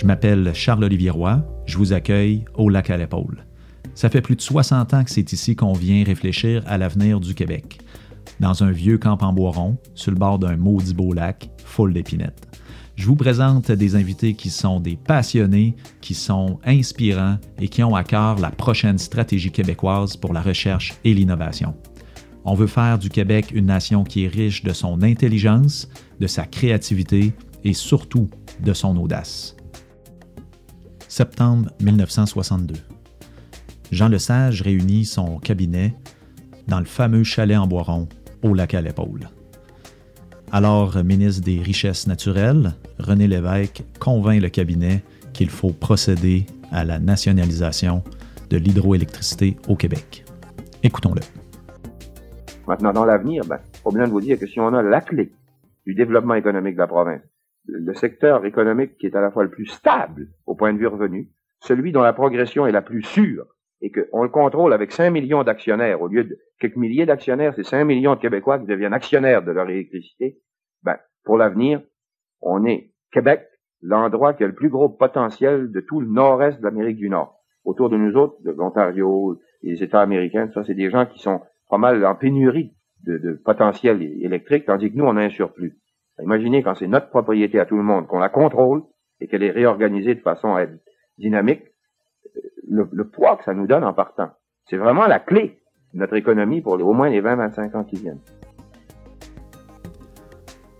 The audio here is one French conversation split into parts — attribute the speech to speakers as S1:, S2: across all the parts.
S1: Je m'appelle Charles-Olivier Roy, je vous accueille au lac à l'épaule. Ça fait plus de 60 ans que c'est ici qu'on vient réfléchir à l'avenir du Québec. Dans un vieux camp en bois rond, sur le bord d'un maudit beau lac, full d'épinettes. Je vous présente des invités qui sont des passionnés, qui sont inspirants et qui ont à cœur la prochaine stratégie québécoise pour la recherche et l'innovation. On veut faire du Québec une nation qui est riche de son intelligence, de sa créativité et surtout de son audace. Septembre 1962. Jean Lesage réunit son cabinet dans le fameux chalet en Boiron, au lac à l'épaule. Alors ministre des Richesses naturelles, René Lévesque convainc le cabinet qu'il faut procéder à la nationalisation de l'hydroélectricité au Québec. Écoutons-le.
S2: Maintenant, dans l'avenir, ben, faut bien vous dire que si on a la clé du développement économique de la province, le secteur économique qui est à la fois le plus stable au point de vue revenu, celui dont la progression est la plus sûre, et qu'on le contrôle avec 5 millions d'actionnaires, au lieu de quelques milliers d'actionnaires, c'est 5 millions de Québécois qui deviennent actionnaires de leur électricité, ben, pour l'avenir, on est Québec, l'endroit qui a le plus gros potentiel de tout le nord-est de l'Amérique du Nord. Autour de nous autres, de l'Ontario, les États américains, ça, c'est des gens qui sont pas mal en pénurie de, de potentiel électrique, tandis que nous, on a un surplus. Imaginez quand c'est notre propriété à tout le monde, qu'on la contrôle et qu'elle est réorganisée de façon à être dynamique, le, poids que ça nous donne en partant. C'est vraiment la clé de notre économie pour au moins les 20-25 ans qui viennent.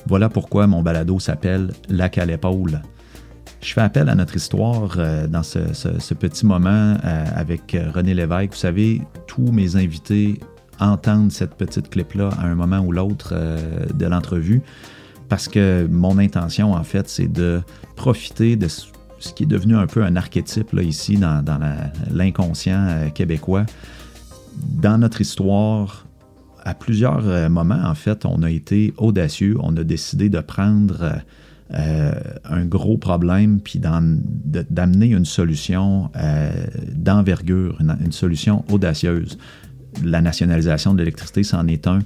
S1: Voilà pourquoi mon balado s'appelle Lac à l'épaule. Je fais appel à notre histoire euh, dans ce, petit moment euh, avec euh, René Lévesque. Vous savez, tous mes invités entendent cette petite clip-là à un moment ou l'autre de l'entrevue parce que mon intention, en fait, c'est de profiter de ce qui est devenu un peu un archétype ici dans, l'inconscient euh, québécois. Dans notre histoire, à plusieurs euh, moments, en fait, on a été audacieux, on a décidé de prendre euh, un gros problème puis d'amener une solution d'envergure, une, solution audacieuse. La nationalisation de l'électricité, c'en est un.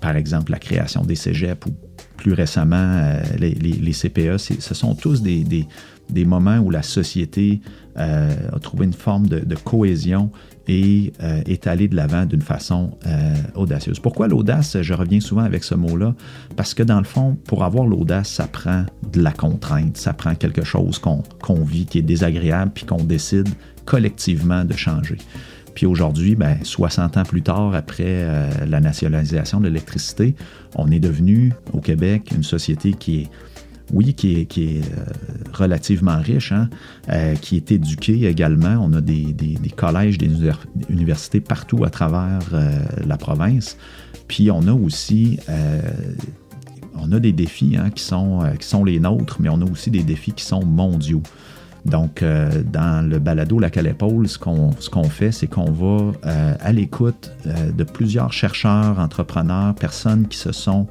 S1: par exemple, la création des cégeps ou plus récemment les, CPE, ce sont tous des, moments où la société euh, a trouvé une forme de, cohésion et euh, est allée de l'avant d'une façon euh, audacieuse. Pourquoi l'audace? Je reviens souvent avec ce mot-là, parce que dans le fond, pour avoir l'audace, ça prend de la contrainte, ça prend quelque chose qu'on vit qui est désagréable, puis qu'on décide collectivement de changer. Puis aujourd'hui, ben, 60 ans plus tard, après la nationalisation de l'électricité, on est devenu au Québec une société qui est oui, qui est, euh, relativement riche, hein, euh, qui est éduqué également. On a des, collèges, des universités partout à travers euh, la province. Puis on a aussi on a des défis hein, qui, sont, qui sont les nôtres, mais on a aussi des défis qui sont mondiaux. Donc, dans le balado La Calépaule, ce qu'on fait, c'est qu'on va à l'écoute de plusieurs chercheurs, entrepreneurs, personnes qui se sont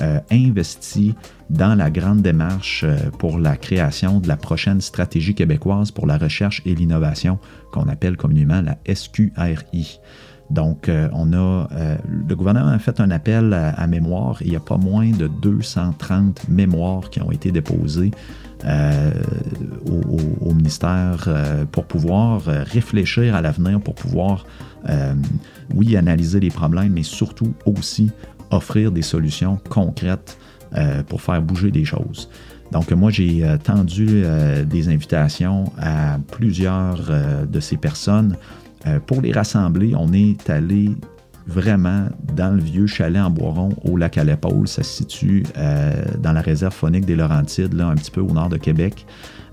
S1: euh, investi dans la grande démarche euh, pour la création de la prochaine stratégie québécoise pour la recherche et l'innovation qu'on appelle communément la SQRI. Donc, euh, on a, le gouvernement a fait un appel à, mémoire il n'y a pas moins de 230 mémoires qui ont été déposées au, ministère pour pouvoir réfléchir à l'avenir, pour pouvoir, oui, analyser les problèmes, mais surtout aussi offrir des solutions concrètes euh, pour faire bouger des choses. Donc moi, j'ai euh, tendu euh, des invitations à plusieurs de ces personnes. Pour les rassembler, on est allé vraiment dans le vieux chalet en Boiron au lac à l'épaule. Ça se situe dans la réserve phonique des Laurentides, là, un petit peu au nord de Québec.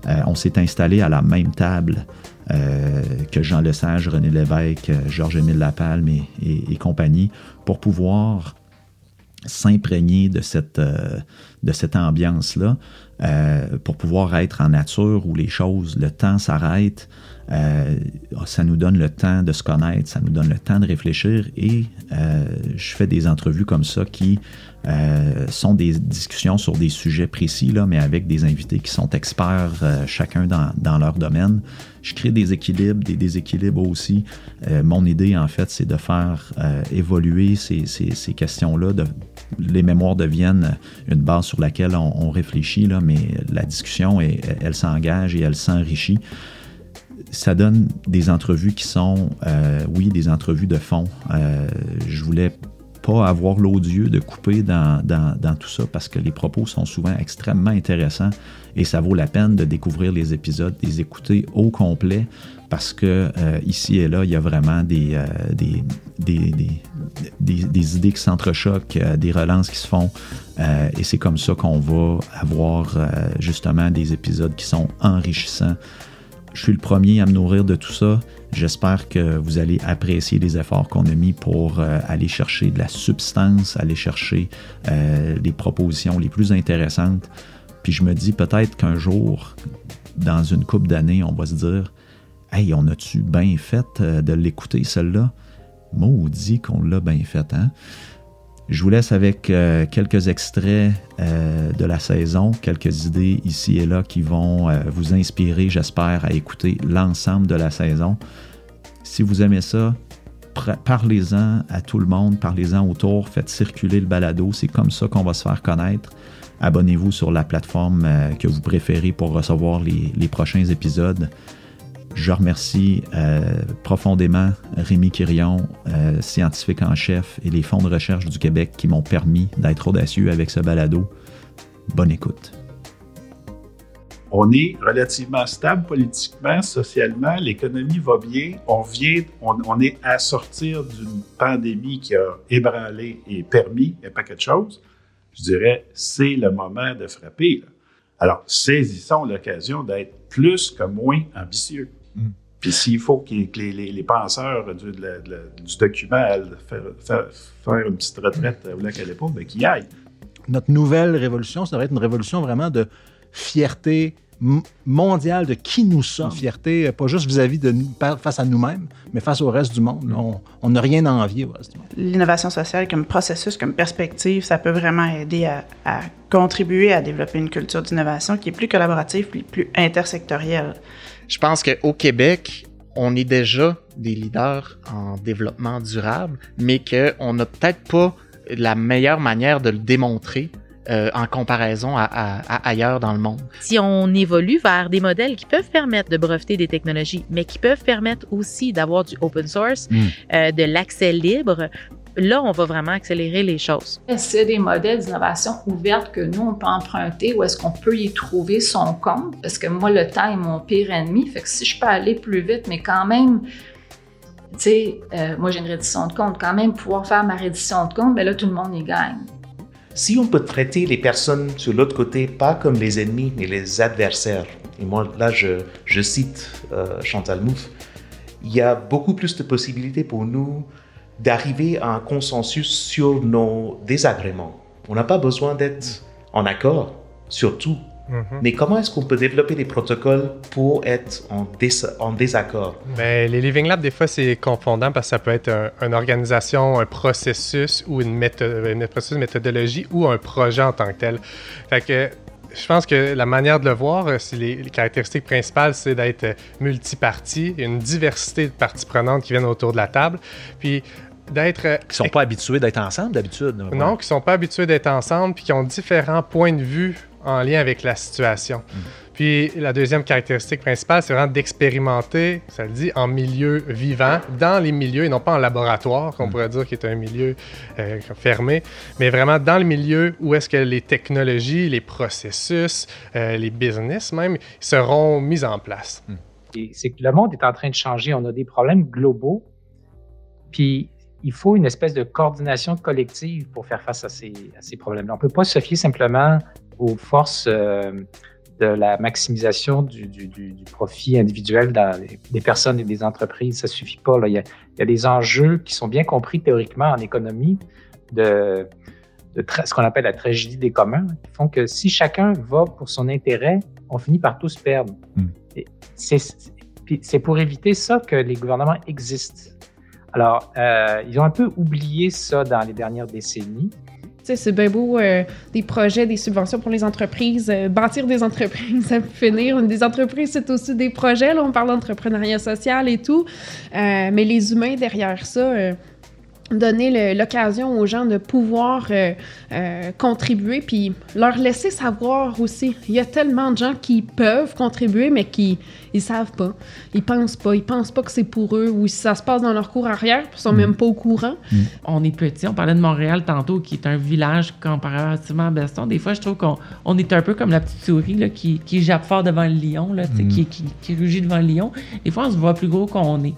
S1: on s'est installé à la même table que Jean Lesage, René Lévesque, Georges-Émile Lapalme et, et, compagnie pour pouvoir s'imprégner de cette, euh, de cette ambiance-là euh, pour pouvoir être en nature où les choses, le temps s'arrête, euh, ça nous donne le temps de se connaître, ça nous donne le temps de réfléchir et je fais des entrevues comme ça qui sont des discussions sur des sujets précis, là, mais avec des invités qui sont experts chacun dans, dans, leur domaine. Je crée des équilibres, des déséquilibres aussi. mon idée, en fait, c'est de faire évoluer ces, ces, questions-là, les mémoires deviennent une base sur laquelle on, réfléchit, là, mais la discussion, elle s'engage et elle s'enrichit ça donne des entrevues qui sont, euh, oui, des entrevues de fond. Euh, je voulais pas avoir l'odieux de couper dans, dans, tout ça parce que les propos sont souvent extrêmement intéressants et ça vaut la peine de découvrir les épisodes, de les écouter au complet parce que euh, ici et là, il y a vraiment des, euh, des, des, des, idées qui s'entrechoquent, des relances qui se font et c'est comme ça qu'on va avoir justement des épisodes qui sont enrichissants je suis le premier à me nourrir de tout ça. J'espère que vous allez apprécier les efforts qu'on a mis pour euh, aller chercher de la substance, aller chercher euh, les propositions les plus intéressantes. Puis je me dis peut-être qu'un jour, dans une couple d'années, on va se dire Hey, on a-tu bien fait euh, de l'écouter, celle-là? Maudit qu'on l'a bien fait, hein? Je vous laisse avec euh, quelques extraits euh, de la saison, quelques idées ici et là qui vont vous inspirer, j'espère, à écouter l'ensemble de la saison. Si vous aimez ça, parlez-en à tout le monde, parlez-en autour, faites circuler le balado, c'est comme ça qu'on va se faire connaître. Abonnez-vous sur la plateforme que vous préférez pour recevoir les prochains épisodes. Je remercie euh, profondément Rémi Quirion, euh, scientifique en chef, et les fonds de recherche du Québec qui m'ont permis d'être audacieux avec ce balado. Bonne écoute.
S3: On est relativement stable politiquement, socialement, l'économie va bien. On vient, on, est à sortir d'une pandémie qui a ébranlé et permis un paquet de choses. Je dirais, c'est le moment de frapper. Alors, saisissons l'occasion d'être plus que moins ambitieux. Mm. Puis s'il faut que les, penseurs du, document aillent faire, une petite retraite au lac à l'épaule, bien qu'ils aillent.
S4: Notre nouvelle révolution, ça devrait être une révolution vraiment de fierté mondiale de qui nous sommes. Fierté, pas juste vis-à-vis de nous, face à nous-mêmes, mais face au reste du monde. Mm. On n'a rien à envier au reste du monde.
S5: L'innovation sociale comme processus, comme perspective, ça peut vraiment aider à, à contribuer à développer une culture d'innovation qui est plus collaborative, plus, plus intersectorielle.
S6: Je pense qu'au Québec, on est déjà des leaders en développement durable, mais qu'on n'a peut-être pas la meilleure manière de le démontrer euh, en comparaison à, ailleurs dans le monde.
S7: Si on évolue vers des modèles qui peuvent permettre de breveter des technologies, mais qui peuvent permettre aussi d'avoir du open source, hmm. euh, de l'accès libre, là, on va vraiment accélérer les choses.
S8: C'est des modèles d'innovation ouverts que nous, on peut emprunter ou est-ce qu'on peut y trouver son compte? Parce que moi, le temps est mon pire ennemi. Fait que si je peux aller plus vite, mais quand même, tu sais, euh, moi, j'ai une reddition de compte. Quand même, pouvoir faire ma reddition de compte, bien là, tout le monde y gagne.
S9: Si on peut traiter les personnes sur l'autre côté pas comme les ennemis, mais les adversaires, et moi, là, je, je cite euh, Chantal Mouffe, il y a beaucoup plus de possibilités pour nous d'arriver à un consensus sur nos désagréments. On n'a pas besoin d'être en accord sur tout. Mhm. Mais comment est-ce qu'on peut développer des protocoles pour être en, en désaccord?
S10: Ben, les Living Labs, des fois, c'est confondant parce que ça peut être une organisation, un processus ou une, méthode, une méthodologie ou un projet en tant que tel. Fait que je pense que la manière de le voir, c'est les, les, caractéristiques principales, c'est d'être multiparti, une diversité de parties prenantes qui viennent autour de la table. Puis d'être.
S4: Euh, qui sont pas habitués d'être ensemble d'habitude.
S10: Non, qui sont pas habitués d'être ensemble, puis qui ont différents points de vue en lien avec la situation. Puis la deuxième caractéristique principale, c'est vraiment d'expérimenter, ça le dit, en milieu vivant, dans les milieux, et non pas en laboratoire, qu'on mm. pourrait dire qui est un milieu euh, fermé, mais vraiment dans le milieu où est-ce que les technologies, les processus, euh, les business même, seront mis en place.
S11: Mm. C'est que le monde est en train de changer. On a des problèmes globaux. Puis il faut une espèce de coordination collective pour faire face à ces, problèmes-là. On ne peut pas se fier simplement aux forces euh, de la maximisation du, profit individuel dans des personnes et des entreprises. Ça ne suffit pas. Il, y a, des enjeux qui sont bien compris théoriquement en économie de, ce qu'on appelle la tragédie des communs, qui font que si chacun va pour son intérêt, on finit par tous perdre. Hmm. C'est pour éviter ça que les gouvernements existent. Alors, euh, ils ont un peu oublié ça dans les dernières décennies.
S12: C'est bien beau, euh, des projets, des subventions pour les entreprises, euh, bâtir des entreprises, ça peut finir. Des entreprises, c'est aussi des projets. Là, on parle d'entrepreneuriat social et tout. mais les humains derrière ça, donner l'occasion aux gens de pouvoir euh, euh, contribuer, puis leur laisser savoir aussi. Il y a tellement de gens qui peuvent contribuer, mais qui ils savent pas, ils pensent pas, ils pensent pas que c'est pour eux, ou si ça se passe dans leur cour arrière, ils sont mm. même pas au courant.
S13: Mm. On est petit, on parlait de Montréal tantôt, qui est un village comparativement à Beston. Des fois, je trouve qu'on on est un peu comme la petite souris là, qui, qui jappe fort devant le lion, là, mm. qui, qui, qui rugit devant le lion. Des fois, on se voit plus gros qu'on est.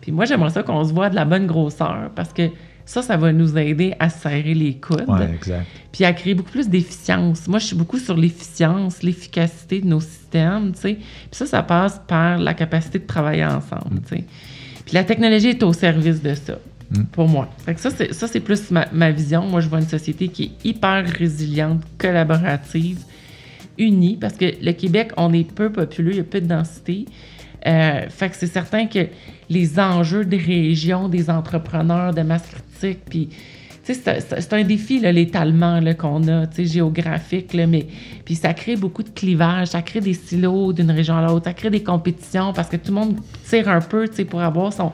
S13: Puis moi, j'aimerais ça qu'on se voit de la bonne grosseur parce que ça, ça va nous aider à serrer les coudes.
S1: Ouais, exact.
S13: Puis à créer beaucoup plus d'efficience. Moi, je suis beaucoup sur l'efficience, l'efficacité de nos systèmes, tu sais. Puis ça, ça passe par la capacité de travailler ensemble, tu sais. Puis la technologie est au service de ça, mm. pour moi. Fait que ça, c'est, ça, c'est plus ma, ma, vision. Moi, je vois une société qui est hyper résiliente, collaborative, unie, parce que le Québec, on est peu populeux, il y a peu de densité. Euh, fait que c'est certain que les enjeux des régions, des entrepreneurs de masse critique, puis c'est un défi, l'étalement qu'on a, géographique, mais puis ça crée beaucoup de clivages, ça crée des silos d'une région à l'autre, ça crée des compétitions parce que tout le monde tire un peu pour avoir son,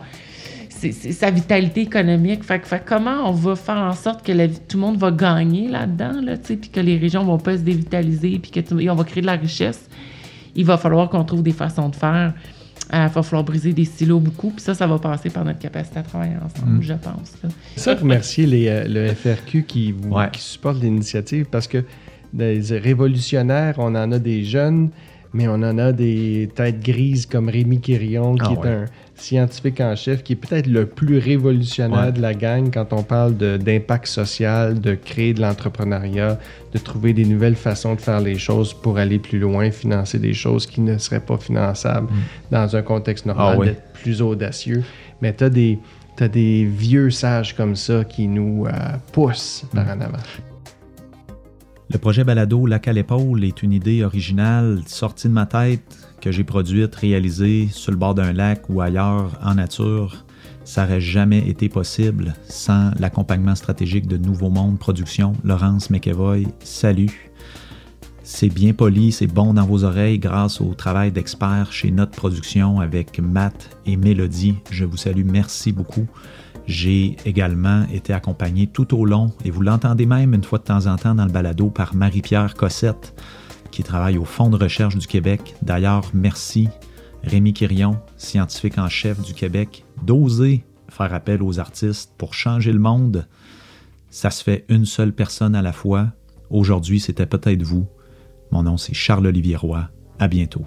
S13: sa vitalité économique. Fait, fait, comment on va faire en sorte que tout le monde va gagner là-dedans, là, puis que les régions vont pas se dévitaliser, puis qu'on va créer de la richesse? Il va falloir qu'on trouve des façons de faire il va falloir briser des silos beaucoup. Puis ça, ça va passer par notre capacité à travailler ensemble, mm. je pense.
S14: Ça, remercier les, euh, le FRQ qui, vous, qui supporte l'initiative parce que des révolutionnaires, on en a des jeunes, mais on en a des têtes grises comme Rémi Quirion, qui ah est un scientifique en chef, qui est peut-être le plus révolutionnaire de la gang quand on parle d'impact social, de créer de l'entrepreneuriat, de trouver des nouvelles façons de faire les choses pour aller plus loin, financer des choses qui ne seraient pas finançables mm. dans un contexte normal, ah d'être plus audacieux. Mais tu as des, des vieux sages comme ça qui nous euh, poussent par en avant.
S1: Le projet Balado Lac à l'épaule est une idée originale sortie de ma tête que j'ai produite, réalisée sur le bord d'un lac ou ailleurs en nature. Ça n'aurait jamais été possible sans l'accompagnement stratégique de Nouveau Monde Production. Laurence McEvoy, salut. C'est bien poli, c'est bon dans vos oreilles grâce au travail d'experts chez Notre Production avec Matt et Mélodie. Je vous salue, merci beaucoup. J'ai également été accompagné tout au long, et vous l'entendez même une fois de temps en temps dans le balado, par Marie-Pierre Cossette, qui travaille au Fonds de recherche du Québec. D'ailleurs, merci Rémi Quirion, scientifique en chef du Québec, d'oser faire appel aux artistes pour changer le monde. Ça se fait une seule personne à la fois. Aujourd'hui, c'était peut-être vous. Mon nom, c'est Charles-Olivier Roy. À bientôt.